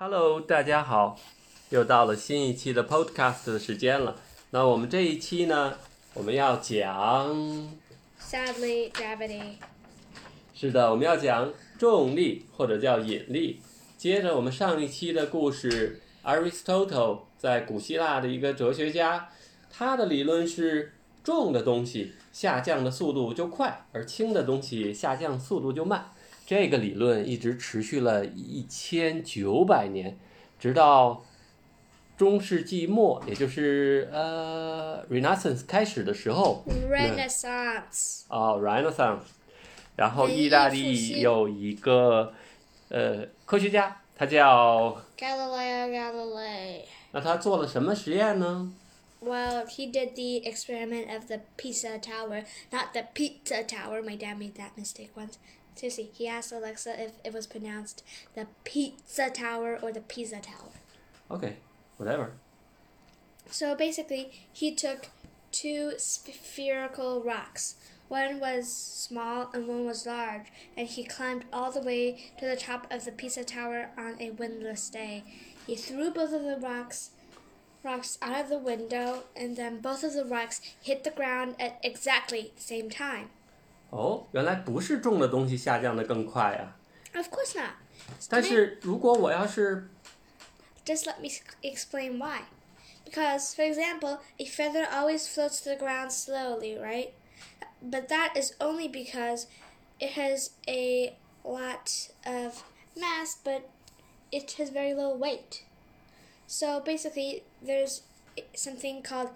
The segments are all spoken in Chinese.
Hello，大家好，又到了新一期的 Podcast 的时间了。那我们这一期呢，我们要讲，Sadly, gravity. 是的，我们要讲重力或者叫引力。接着我们上一期的故事，Aristotle 在古希腊的一个哲学家，他的理论是重的东西下降的速度就快，而轻的东西下降速度就慢。这个理论一直持续了一千九百年，直到中世纪末，也就是呃 Renaissance 开始的时候， Renaissance. 哦，Renaissance，然后文艺意大复利兴有一个呃科学家，他叫 Galileo Galilei. 那他做了什么实验呢？ Well, he did the experiment of the Pisa Tower, not the Pizza Tower. My dad made that mistake once. Seriously, he asked Alexa if it was pronounced the Pizza Tower or the Pisa Tower. Okay, whatever. So basically, he took two spherical rocks. One was small and one was large, and he climbed all the way to the top of the Pisa Tower on a windless day. He threw both of the rocks rocks out of the window, and then both of the rocks hit the ground at exactly the same time. 哦，原来不是重的东西下降的更快啊。 Of course not. 但是如果我要是 Just let me s- explain why. Because, for example, a feather always floats to the ground slowly, right? But that is only because it has a lot of mass, but it has very low weight. So basically, there's something called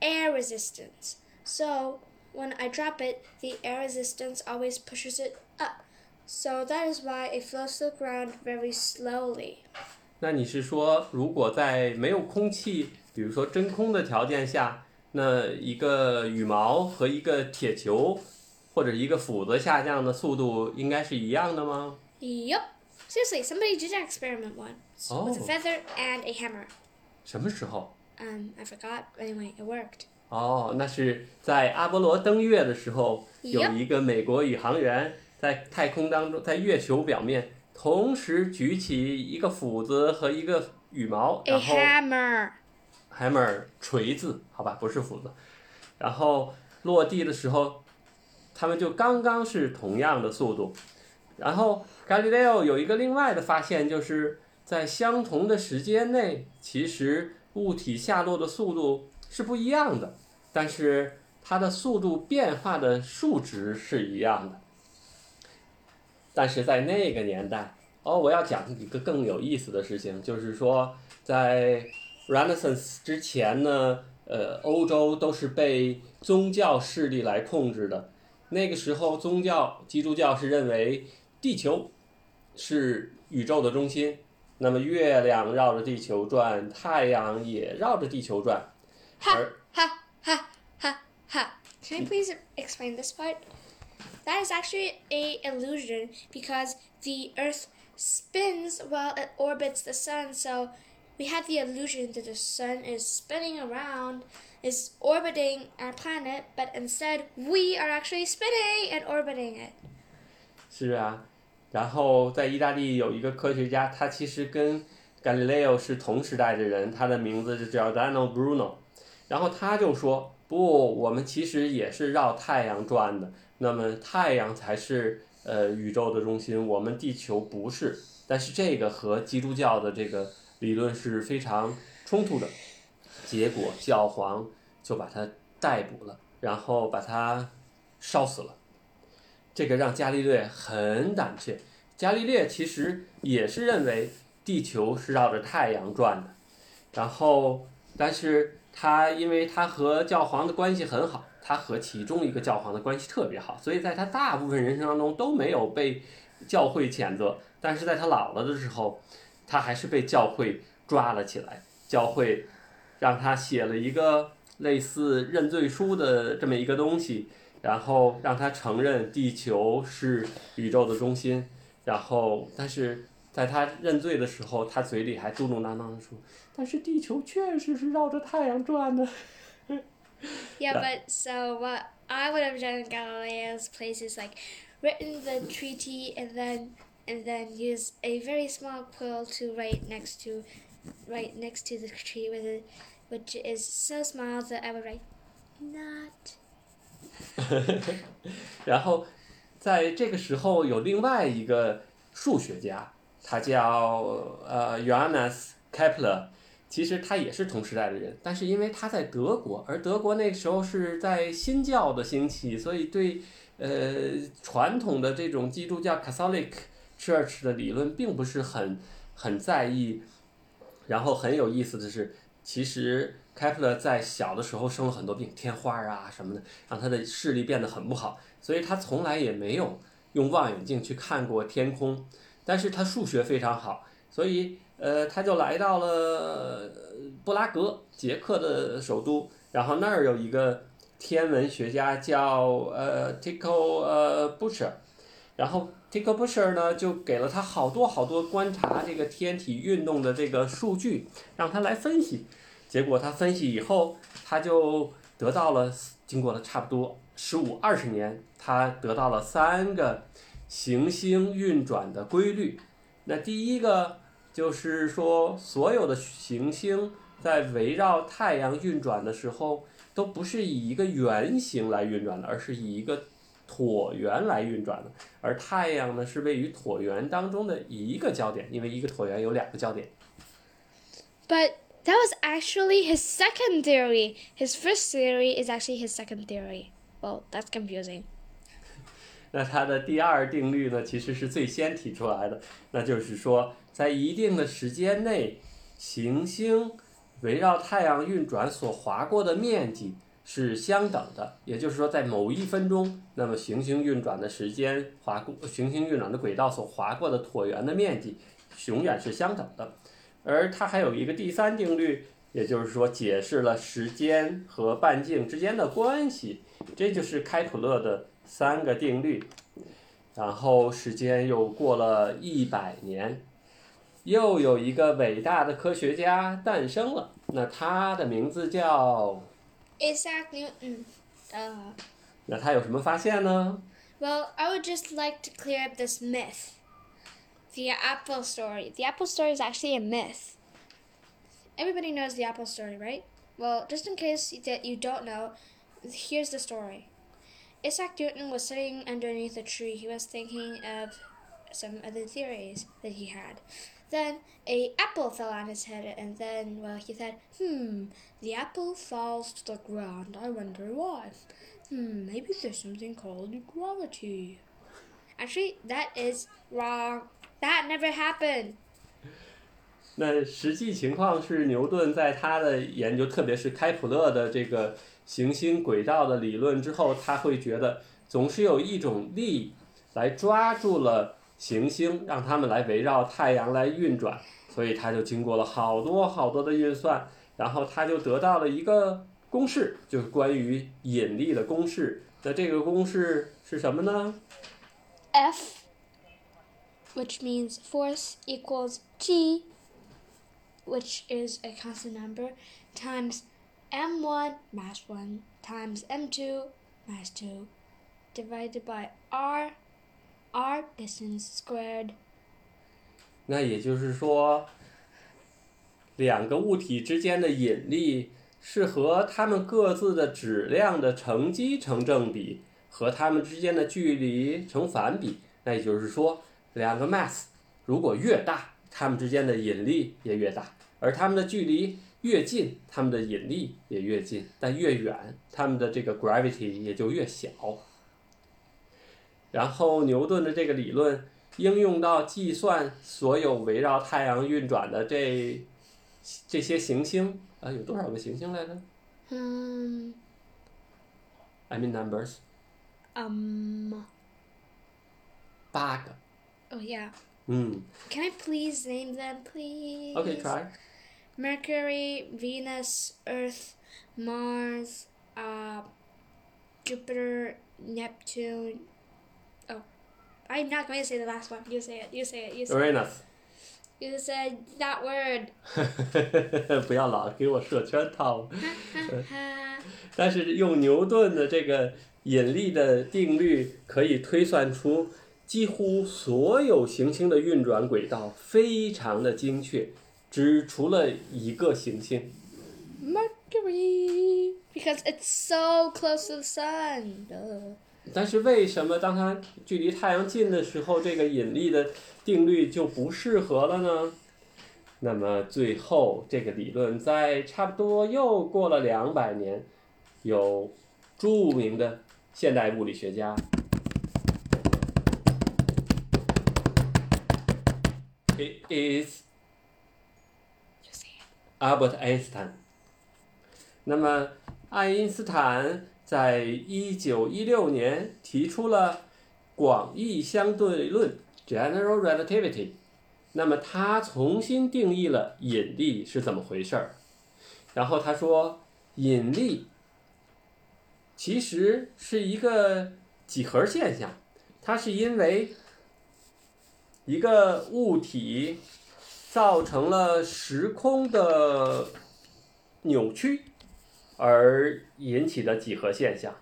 air resistance. So when I drop it, the air resistance always pushes it up. So that is why it floats to the ground very slowly. 那你是说，如果在没有空气，比如说真空的条件下，那一个羽毛和一个铁球或者一个斧子下降的速度应该是一样的吗？ Yup. Seriously, somebody did that experiment once with a Oh. feather and a hammer. 什么时候？ Um, I forgot. Anyway, it worked. 哦，那是在阿波罗登月的时候，有一个美国宇航员在太空当中，在月球表面同时举起一个斧子和一个羽毛然后 hammer. hammer 锤子，好吧，不是斧子，然后落地的时候，他们就刚刚是同样的速度。然后 Galileo 有一个另外的发现，就是在相同的时间内，其实物体下落的速度是不一样的，但是它的速度变化的数值是一样的。但是在那个年代，哦，我要讲一个更有意思的事情，就是说在 Renaissance 之前呢，呃，欧洲都是被宗教势力来控制的。那个时候，宗教基督教是认为地球是宇宙的中心，那么月亮绕着地球转，太阳也绕着地球转，Ha 而 ha ha ha ha. Can I please explain this part? That is actually a illusion because the Earth spins while it orbits the sun. So we have the illusion that the sun is spinning around, is orbiting our planet, but instead we are actually spinning and orbiting it. 是啊，然后在意大利有一个科学家，他其实跟 Galileo 是同时代的人，他的名字就叫 Dano Bruno。 然后他就说：“不，我们其实也是绕太阳转的，那么太阳才是呃宇宙的中心，我们地球不是。但是这个和基督教的这个理论是非常冲突的。结果教皇就把他逮捕了，然后把他烧死了。这个让伽利略很胆怯。伽利略其实也是认为地球是绕着太阳转的，然后，但是他因为他和教皇的关系很好，他和其中一个教皇的关系特别好，所以在他大部分人生当中都没有被教会谴责，但是在他老了的时候，他还是被教会抓了起来，教会让他写了一个类似认罪书的这么一个东西，然后让他承认地球是宇宙的中心，然后但是在他认罪的时候，他嘴里还嘟嘟囔囔的说：“但是地球确实是绕着太阳转的。Yeah, but so what I would have done in Galileo's place is like written the treaty and then and then use a very small quill to write next to, right next to the tree with it, which is so small that I would write, not. 然后，在这个时候有另外一个数学家，他叫呃 Johannes Kepler，其实他也是同时代的人，但是因为他在德国，而德国那个时候是在新教的兴起，所以对呃传统的这种基督教 Catholic Church 的理论并不是很很在意。然后很有意思的是，其实开普勒在小的时候生了很多病，天花啊什么的，让他的视力变得很不好，所以他从来也没有用望远镜去看过天空。但是他数学非常好，所以呃他就来到了布拉格，捷克的首都，然后那儿有一个天文学家叫呃 Tycho 呃 Buscher，然后 Tycho Buscher 呢就给了他好多好多观察这个天体运动的这个数据，让他来分析。结果他分析以后，他就得到了，经过了差不多十五二十年，他得到了三个行星运转的规律。那第一个就是说，所有的行星在围绕太阳运转的时候，都不是以一个圆形来运转的，而是以一个椭圆来运转的。而太阳呢，是位于椭圆当中的一个焦点，因为一个椭圆有两个焦点。But that was actually his second theory. His first theory is actually his second theory. Well, that's confusing. 那它的第二定律呢，其实是最先提出来的，那就是说，在一定的时间内，行星围绕太阳运转所划过的面积是相等的。也就是说，在某一分钟，那么行星运转的时间划过行星运转的轨道所划过的椭圆的面积，永远是相等的。而它还有一个第三定律，也就是说，解释了时间和半径之间的关系。这就是开普勒的三个定律。然后时间又过了一百年，又有一个伟大的科学家诞生了。那他的名字叫…… Isaac Newton. Uh, 那他有什么发现呢？ well, I would just like to clear up this myth. The apple story. The apple story is actually a myth. Everybody knows the apple story, right? Well, just in case that you don't know, here's the story. Isaac Newton was sitting underneath a tree. He was thinking of some of the theories that he had. Then a apple fell on his head, and then, well, he said, "Hmm, the apple falls to the ground. I wonder why. Hmm, maybe there's something called gravity." Actually, that is wrong. That never happened. 那实际情况是，牛顿在他的研究，特别是开普勒的这个 行星轨道的理论之后，他会觉得总是有一种力来抓住了行星，让它们来围绕太阳来运转，所以他就经过了好多好多的运算，然后他就得到了一个公式，就是关于引力的公式。那这个公式是什么呢？F, which means force, equals G, which is a constant number, times m1 mass 1 times m2 mass 2 divided by r, r distance squared. 那也就是说，两个物体之间的引力是和它们各自的质量的乘积成正比，和它们之间的距离成反比。那也就是说，两个 mass 如果越大，它们之间的引力也越大，而它们的距离越近，它们的引力也越近，但越远，它们的这个 gravity 也就越小。然后牛顿的这个理论应用到计算所有围绕太阳运转的这这些行星啊，有多少个行星来着 Um,？I mean numbers，um, 八个。oh yeah. 嗯 Can I please name them, please?，OK，try、Mercury, Venus, Earth, Mars, uh, Jupiter, Neptune. Oh, I'm not going to say the last one. You say it. You say it. You say it. Uranus。You said that word. 不要老给我设圈套。但是用牛顿的这个引力的定律，可以推算出几乎所有行星的运转轨道非常的精确，只除了一个行星。Mercury, because it's so close to the sun. 但是为什么当它距离太阳近的时候，这个引力的定律就不适合了呢？那么最后这个理论在差不多又过了两百年，有著名的现代物理学家 It is say it. Albert Einstein。那么，爱因斯坦在一九一六年提出了广义相对论 （General Relativity）。那么，他重新定义了引力是怎么回事儿。然后他说，引力其实是一个几何现象，它是因为一个物体造成了时空的扭曲而引起的几何现象。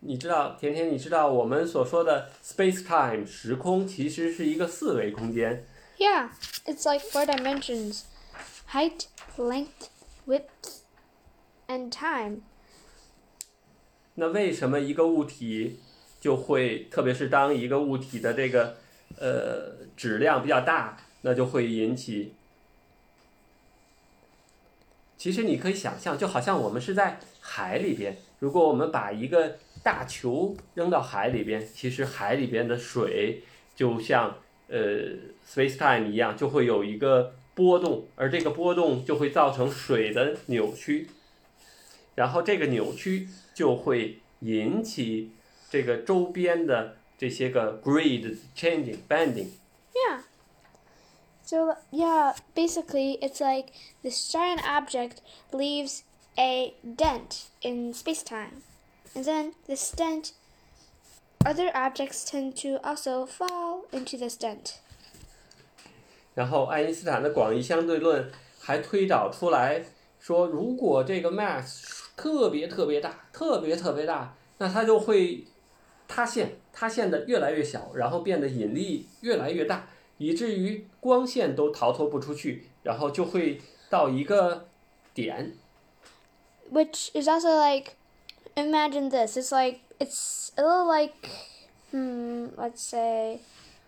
你知道，甜甜，你知道我们所说的 space time 时空其实是一个四维空间。Yeah, it's like four dimensions height, length, width, and time. 那为什么一个物体就会，特别是当一个物体的这个呃质量比较大，那就会引起。其实你可以想象，就好像我们是在海里边，如果我们把一个大球扔到海里边，其实海里边的水就像呃 space time 一样，就会有一个波动，而这个波动就会造成水的扭曲，然后这个扭曲就会引起这个周边的这些个 grid changing bending。 Yeah. So, yeah, basically, it's like this giant object leaves a dent in space time. And then this dent, other objects tend to also fall into this dent. 然后爱因斯坦的广义相对论还推导出来说，如果这个 mass 特别特别大，特别特别大，那它就会 塌陷，塌陷的越来越小，然后变得引力越来越大，以至于光线都逃脱不出去，然后就会到一个点， Which is also like, imagine this. It's like, it's a little like, hmm, let's say,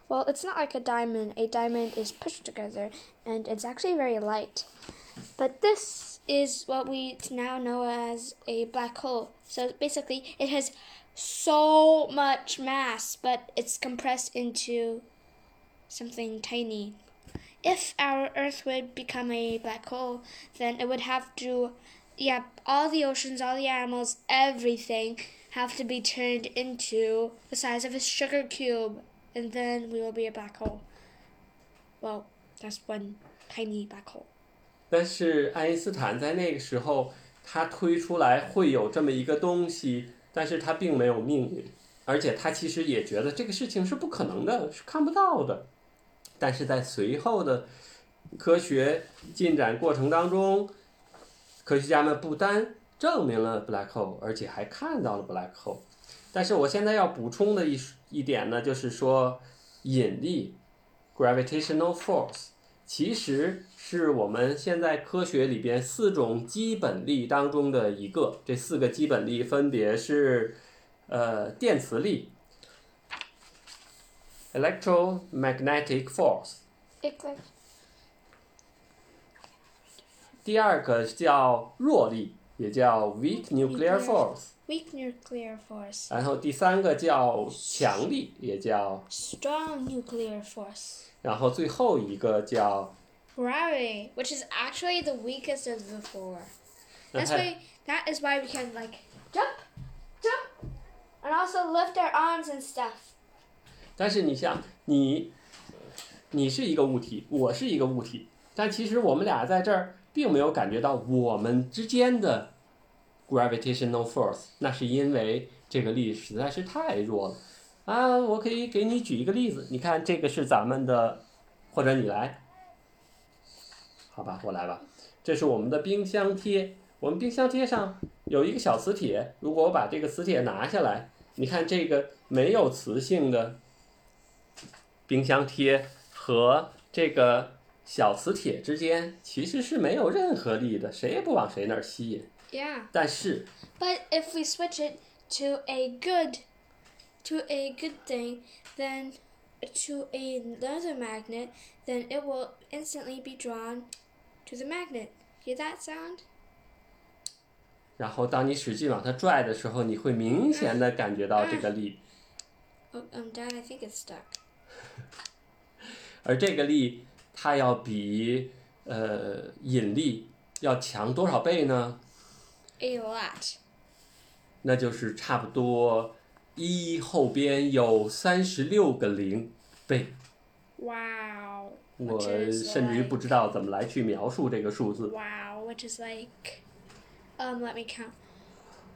well, it's not like a diamond. A diamond is pushed together and it's actually very light. But this is what we now know as a black hole. So basically, it has so much mass, but it's compressed into something tiny. If our Earth would become a black hole, then it would have to yeah, all the oceans, all the animals, everything have to be turned into the size of a sugar cube, and then we will be a black hole. Well, that's one tiny black hole. 但是爱因斯坦在那个时候，他推出来会有这么一个东西， 但是他并没有命运，而且他其实也觉得这个事情是不可能的，是看不到的。但是在随后的科学进展过程当中，科学家们不单证明了 black hole，而且还看到了 black hole。但是我现在要补充的一一点呢，就是说引力 gravitational force 其实是我们现在科学里边四种基本力当中的一个。这四个基本力分别是呃电磁力 electromagnetic like 第二个叫弱力，也叫 weak Nuclear force，weak nuclear force, 然后第三个叫强力，也叫， strong nuclear force, 然后最后一个叫 gravity, which is actually the weakest of the four. 那 That's 它 why that is why we can like jump, jump, and also lift our arms and stuff. 但是你想，你，你是一个物体，我是一个物体，但其实我们俩在这儿并没有感觉到我们之间的 Gravitational force，那是因为这个力实在是太弱了。啊，我可以给你举一个例子，你看这个是咱们的，或者你来，好吧，我来吧，这是我们的冰箱贴，我们冰箱贴上有一个小磁铁，如果我把这个磁铁拿下来，你看这个没有磁性的冰箱贴和这个小磁铁之间其实是没有任何力的，谁也不往谁那儿吸引。Yeah. 但是 But if we switch it to a good to a good thing, then to another magnet, then it will instantly be drawn to the magnet. Hear that sound? 然后当你使劲往它拽的时候，你会明显的感觉到这个力， Oh, um, Dad, I think it's stuck. 而这个力它要比呃引力要强多少倍呢？ a lot。那就是差不多一后边有三十六个零倍。哇哦！我甚至于不知道怎么来去描述这个数字。Wow, which is like, um, let me count.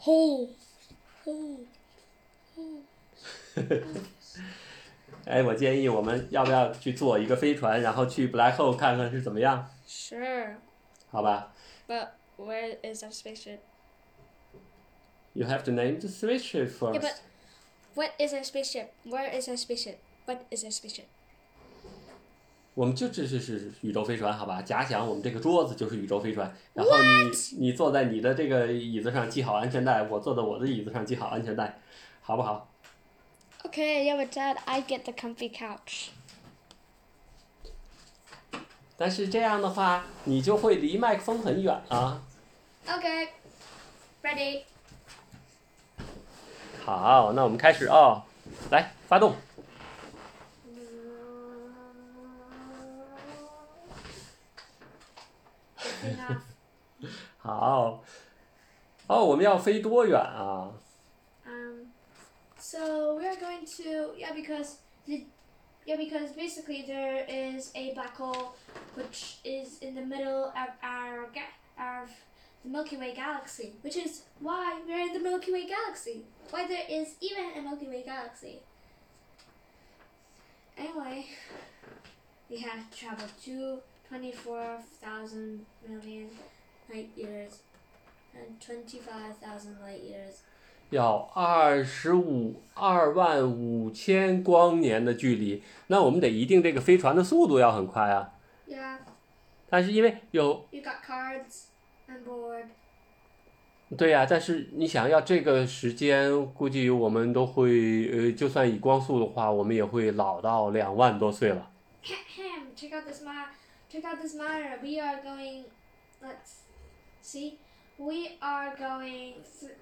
hole. Hole. 哎，我建议我们要不要去坐一个飞船，然后去 black hole 看看是怎么样？ Sure. 好吧 But where is our spaceship? ？You have to name the spaceship first. Yeah, but what is our spaceship? Where is our spaceship? What is our spaceship? 我们就这是是宇宙飞船，好吧？假想我们这个桌子就是宇宙飞船，然后你你坐在你的这个椅子上系好安全带，我坐在我的椅子上系好安全带，好不好？Okay, yeah, but Dad, I get the comfy couch. 但是这样的话，你就会离麦克风很远啊。Okay. Ready? 好，那我们开始哦，来发动。好，哦，我们要飞多远啊？ um, so we are going to yeah because the yeah because basically there is a black hole which is in the middle of our ga- of the Milky Way galaxy, which is why we're in the Milky Way galaxy. Why there is even a Milky Way galaxy. Anyway, we have traveled to 24,000 million light years and 25,000 light years. 要二十五二万五千光年的距离，那我们得一定这个飞船的速度要很快啊。Yeah, 但是因为有 you got cards on board. 对呀、但是你想要这个时间，估计我们都会呃，就算以光速的话，我们也会老到两万多岁了。Check out this ma- check out this monitor. We are going. Let's see. We are going. Th-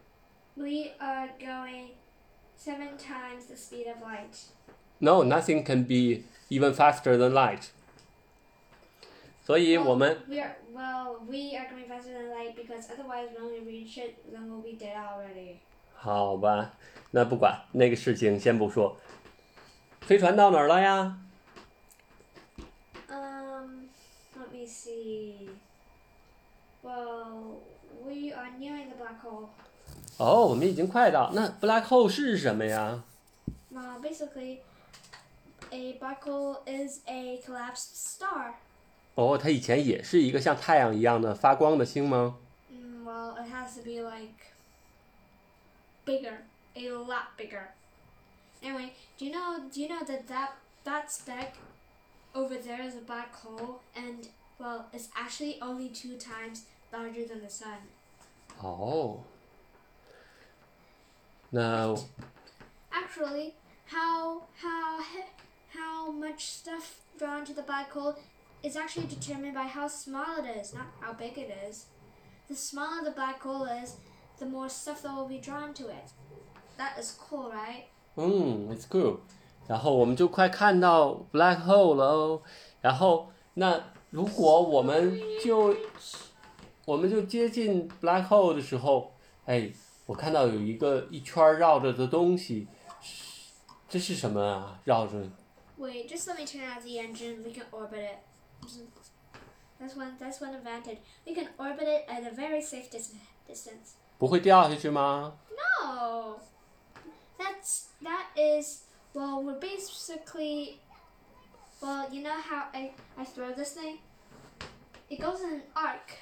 we are going seven times the speed of light. No, nothing can be even faster than light. 所以我们 We are well. We are going faster than light because otherwise, when we reach it, then we'll be dead already. 好吧，那不管那个事情先不说。飞船到哪儿了呀？ me see. Well, we are nearing the black hole. 哦，我们已经快到。那 black hole 是什么呀？ Uh, basically, a black hole is a collapsed star. 哦，它以前也是一个像太阳一样的发光的星吗？ Mm, well, it has to be like bigger, a lot bigger. Anyway, do you know? Do you know that that that speck over there is a black hole, and well, it's actually only two times larger than the sun. 哦，那 Actually, how how he- how much stuff drawn to the black hole is actually determined by how small it is, not how big it is. The smaller the black hole is, the more stuff that will be drawn to it. That is cool, right? 嗯，it's cool。然后我们就快看到 black hole 了哦。然后那 如果我们就 我们就接近 black hole 的时候，哎，我看到有一个一圈儿绕着的东西，是这是什么啊？绕着 Wait, just let me turn out the engine. We can orbit it. That's one. That's one advantage. We can orbit it at a very safe dis- distance. 不会掉下去吗？ No, that's that is well. We're basically well. You know how I I throw this thing? It goes in an arc.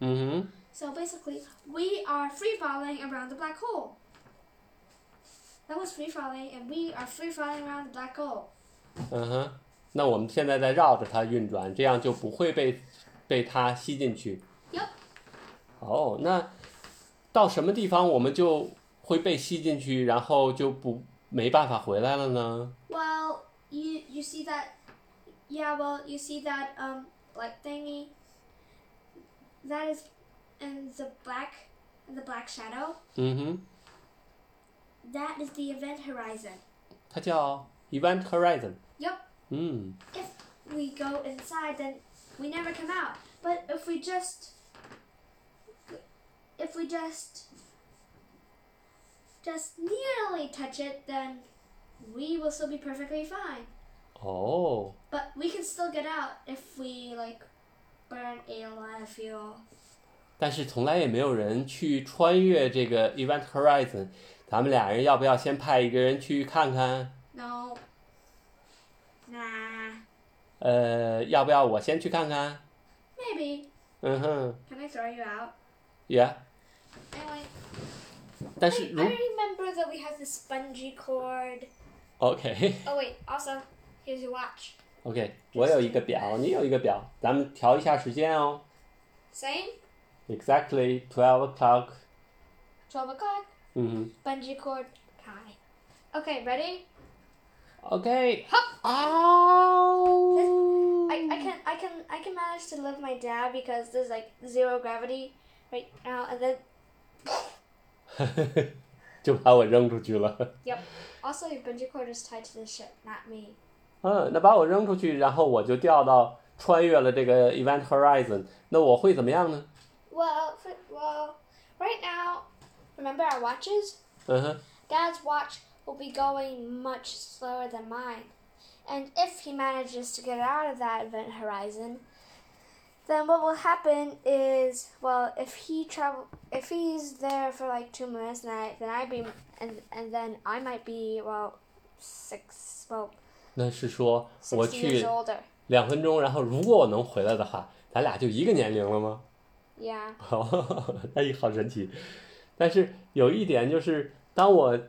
嗯 So basically, we are free falling around the black hole. That was free falling, and we are free falling around the black hole. 哼，嗯哼，那我们现在在绕着它运转，这样就不会被被它吸进去。 Yep. 哦，那到什么地方我们就会被吸进去，然后就不没办法回来了呢？ Well, you you see that? Yeah. Well, you see that um black thingy. That is in the black, in the black shadow. 嗯哼， That is the event horizon. 它叫 Event Horizon。 Yep. 嗯 If we go inside, then we never come out. But if we just, if we just, just nearly touch it, then we will still be perfectly fine. 哦， But we can still get out if we like burn a lot of fuel. 但是从来也没有人去穿越这个 Event Horizon。咱们俩人要不要先派一个人去看看？ No. Nah. 呃，要不要我先去看看？ Maybe. 嗯哼 Can I throw you out? ，Yeah。 Anyway, 但 I, 是 I 如 remember that we have the spongy cord. OK Oh wait, also here's your watch. OK，我有一个表，你有一个表，咱们调一下时间哦。 Same. Exactly twelve o'clock。 Twelve o'clock. 嗯 Bungee cord. Hi. Okay, ready? 哼，OK。 Hop. 哦。 I, I can I can I can manage to lift my dad because there's like zero gravity right now and then 就把我扔出去了。 yep. Also your bungee cord is tied to the ship, not me. 嗯，那把我扔出去，然后我就掉到穿越了这个 Event Horizon，那我会怎么样呢？ Well, for, well, right now, remember our watches? 嗯哼， Dad's watch will be going much slower than mine. And if he manages to get out of that event horizon, then what will happen is, well, if he travel, if he's there for like two minutes, then I, then I be, and and then I might be well, six, well, 那是说我去两分钟，然后如果我能回来的话，咱俩就一个年龄了吗？Yeah. 好，那也好神奇。但是有一点就是，当我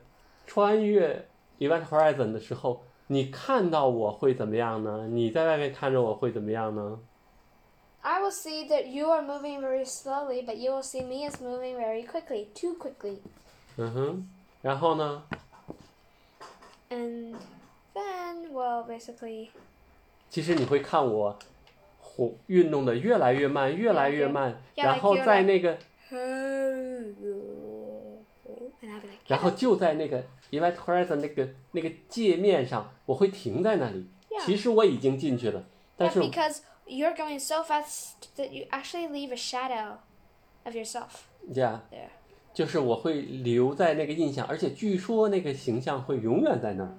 穿越 Event Horizon 的时候，你看到我会怎么样呢？你在外面看着我会怎么样呢？I will see that you are moving very slowly, but you will see me as moving very quickly, too quickly. 嗯哼，然后呢？And then, well, basically, 其实你会看我活运动的越来越慢，越来越慢，越来然后越在那个， and I'll be like, 然后就在那个 Event Horizon 那个那个界面上，我会停在那里。 Yeah. 其实我已经进去了，但 yeah, 是 because you're going so fast that you actually leave a shadow of yourself yeah， there. 就是我会留在那个印象，而且据说那个形象会永远在那儿。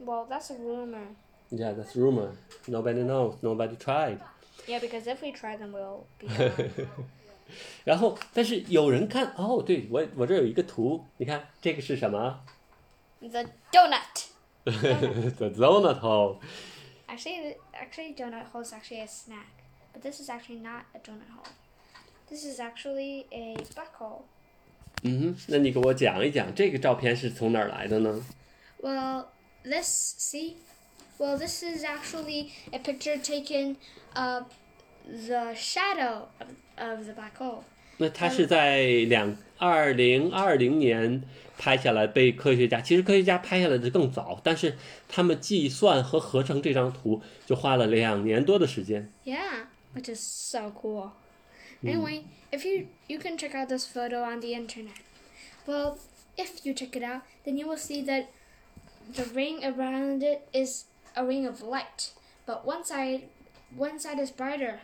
Yeah, but well, that's a rumor. Yeah, that's rumor. Nobody knows. Nobody tried. Yeah, because if we try, then we'll be gone. 然后，但是有人看哦，对我我这有一个图，你看这个是什么 the donut. ？The donut hole。 Actually, the- actually, donut hole is actually a snack, but this is actually not a donut hole. This is actually a black hole. 嗯哼，那你给我讲一讲这个照片是从哪儿来的呢？ Well, this see, well, this is actually a picture taken of the shadow of, of the black hole. 那它是在两二零二零年拍下来，被科学家其实科学家拍下来的更早，但是他们计算和合成这张图就花了两年多的时间。 Yeah, which is so cool. Anyway, if you you can check out this photo on the internet. Well, if you check it out, then you will see that the ring around it is a ring of light, but one side one side is brighter,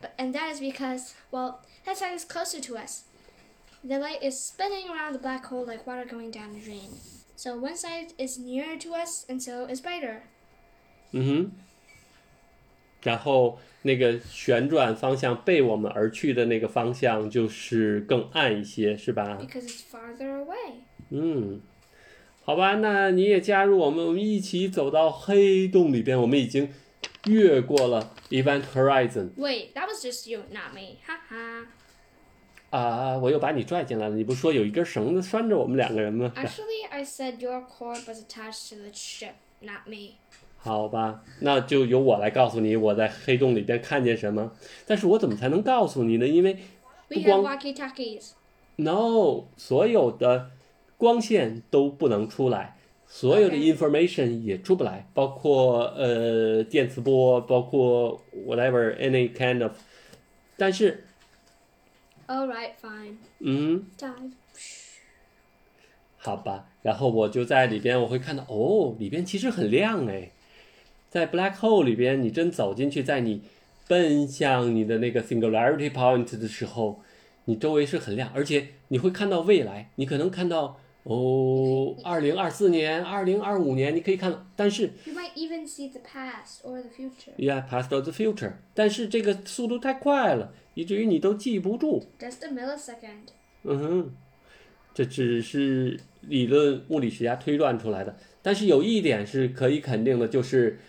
But, and that is because, well, that side is closer to us. The light is spinning around the black hole like water going down a drain. So one side is nearer to us, and so is brighter. 嗯哼，然后那个旋转方向背我们而去的那个方向就是更暗一些，是吧？ Because it's farther away. 嗯， 好吧，那你也加入我们，我们一起走到黑洞里边。我们已经越过了 Event Horizon Wait, that was just you, not me. Haha. 啊！我又把你拽进来了。你不是说有一根绳子拴着我们两个人吗？Actually, I said your cord was attached to the ship, not me. 好吧，那就由我来告诉你我在黑洞里边看见什么。但是我怎么才能告诉你呢？因为 We have walkie talkies. No，所有的光线都不能出来，所有的 information 也出不来，包括呃电磁波，包括 whatever any kind of。但是，Alright, fine. 嗯.好吧，然后我就在里边，我会看到哦，里边其实很亮哎，在 black hole 里边，你真走进去，在你奔向你的那个 singularity point 的时候，你周围是很亮，而且你会看到未来，你可能看到哦，二零二四年、二零二五年，你可以看到，但是 You might even see the past or the future. yeah past or the future，但是这个速度太快了，以至于你都记不住。Just a millisecond. 嗯哼，这只是理论物理学家推断出来的。但是有一点是可以肯定的，就是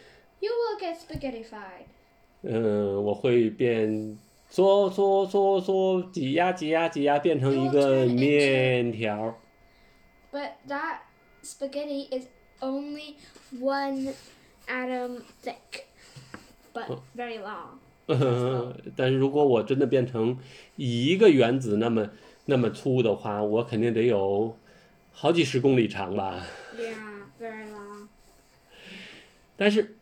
，You will get spaghettified. 嗯，我会变缩缩缩缩挤压挤压挤压，变成一个面条。But that spaghetti is only one atom thick, but very long. 但是如果我真的变成一个原子那么那么粗的话，我肯定得有好几十公里长吧。Yeah, very long. 但是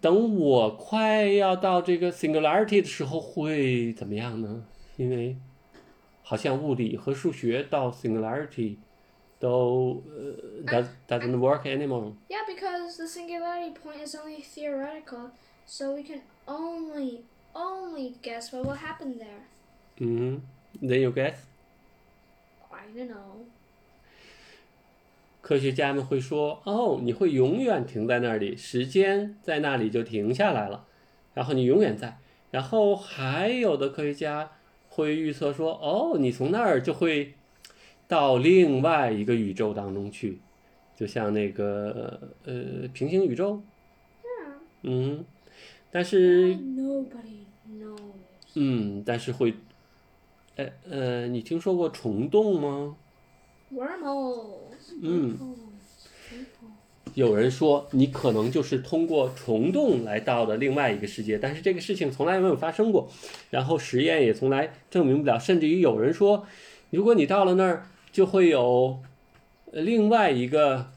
等我快要到这个 singularity 的时候会怎么样呢？因为好像物理和数学到 singularity 都呃 does doesn't work anymore。 Yeah, because the singularity point is only theoretical, so we can only, only guess what will happen there. 嗯，Then you guess？ I don't know. 科学家们会说：“哦，你会永远停在那里，时间在那里就停下来了，然后你永远在。”然后还有的科学家会预测说：“哦，你从那儿就会 到另外一个宇宙当中去，就像那个呃平行宇宙。Yeah. ”嗯，但是 Nobody knows. 嗯，但是会，呃呃，你听说过虫洞吗？Wormholes. 嗯。有人说你可能就是通过虫洞来到的另外一个世界，但是这个事情从来没有发生过，然后实验也从来证明不了，甚至于有人说，如果你到了那儿，就会有呃另外一个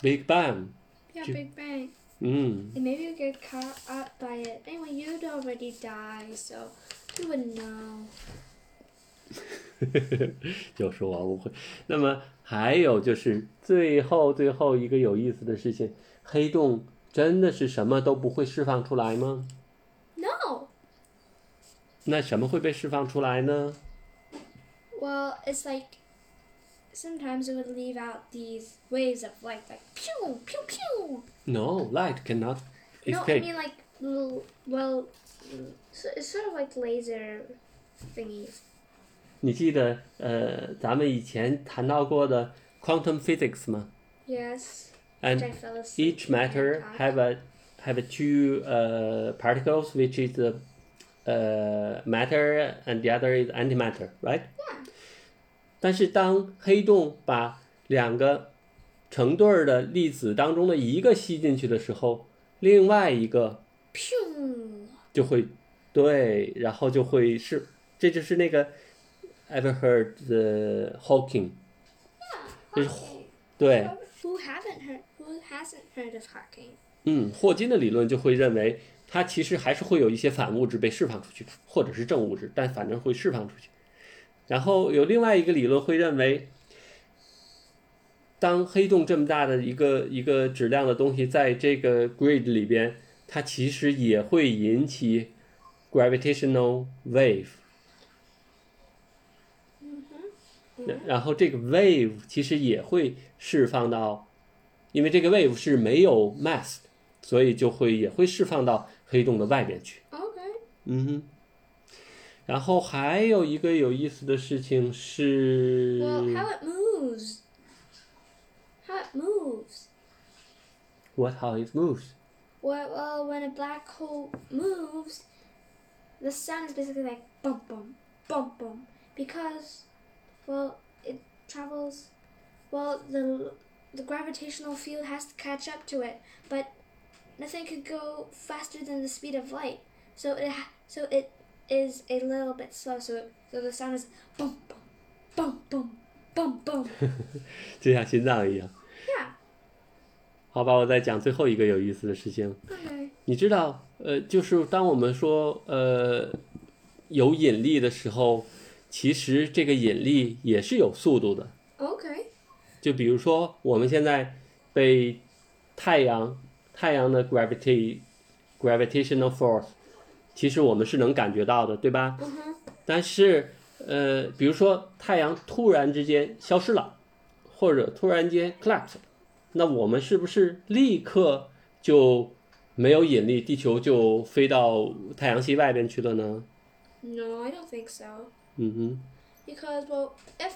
Big Bang。 Yeah, Ju- Big Bang. 嗯， And maybe you get caught up by it. Anyway, you'd already die, so you wouldn't know. 就说我误会。那么还有就是最后最后一个有意思的事情，黑洞真的是什么都不会释放出来吗？ No. 那什么会被释放出来呢？ Well, it's like sometimes it would leave out these waves of light, like pew, pew, pew. No, light cannot No, I escape. mean like little, well, so it's sort of like laser thingies. 你记得呃，咱们以前谈到过的 quantum physics 吗 Yes. And which I fell asleep each in matter Bangkok. have a have two uh, particles, which is the uh, matter, and the other is antimatter, right? Yeah. 但是当黑洞把两个成对儿的粒子当中的一个吸进去的时候，另外一个就会对，然后就会是，这就是那个 ever heard the Hawking，就是对，Who haven't heard? Who hasn't heard of Hawking? 嗯，霍金的理论就会认为，它其实还是会有一些反物质被释放出去，或者是正物质，但反正会释放出去。然后有另外一个理论会认为，当黑洞这么大的一个一个质量的东西在这个 grid 里边，它其实也会引起 gravitational wave。然然后这个 wave 其实也会释放到，因为这个 wave 是没有 mass，的所以就会也会释放到黑洞的外面去。Okay. 嗯哼。然后还有一个有意思的事情是 Well, how it moves. How it moves. what how it moves。 Well, well, when a black hole moves, the sound is basically like bum bum bum bum because, well, it travels. Well, the the gravitational field has to catch up to it, but nothing could go faster than the speed of light. So it ha- so it is a little bit slow. So so the sound is boom boom boom boom boom boom，就像心脏一样。yeah. 好吧，我再讲最后一个有意思的事情。Okay. 你知道，呃，就是当我们说呃有引力的时候，其实这个引力也是有速度的。Okay. 就比如说，我们现在被太阳太阳的 gravity gravitational force，其实我们是能感觉到的，对吧？ Uh-huh. 但是，呃，比如说太阳突然之间消失了，或者突然间 collapse，那我们是不是立刻就没有引力，地球就飞到太阳系外边去了呢？ No, I don't think so. 嗯哼， Because, well, if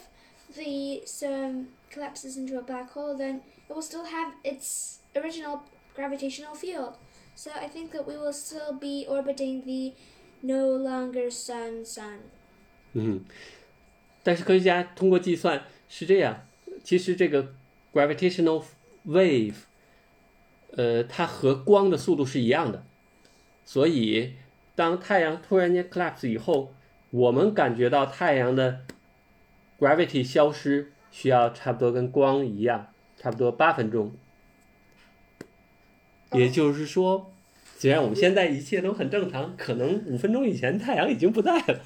the sun collapses into a black hole, then it will still have its original gravitational field. So I think that we will still be orbiting the no longer sun sun. 嗯。但是科学家通过计算是这样，其实这个 gravitational wave，呃，它和光的速度是一样的，所以当太阳突然间 collapse 以后，我们感觉到太阳的 gravity 消失需要差不多跟光一样，差不多八分钟。也就是说，虽然我们现在一切都很正常，可能五分钟以前太阳已经不在了。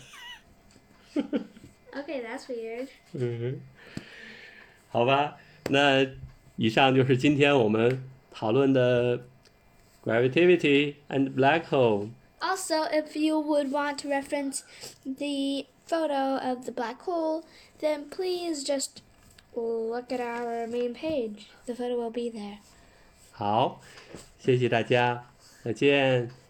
Okay, that's weird. 嗯，好吧，那以上就是今天我们讨论的 gravity and black hole。 Also, if you would want to reference the photo of the black hole, then please just look at our main page. The photo will be there. 好， 谢谢大家，再见。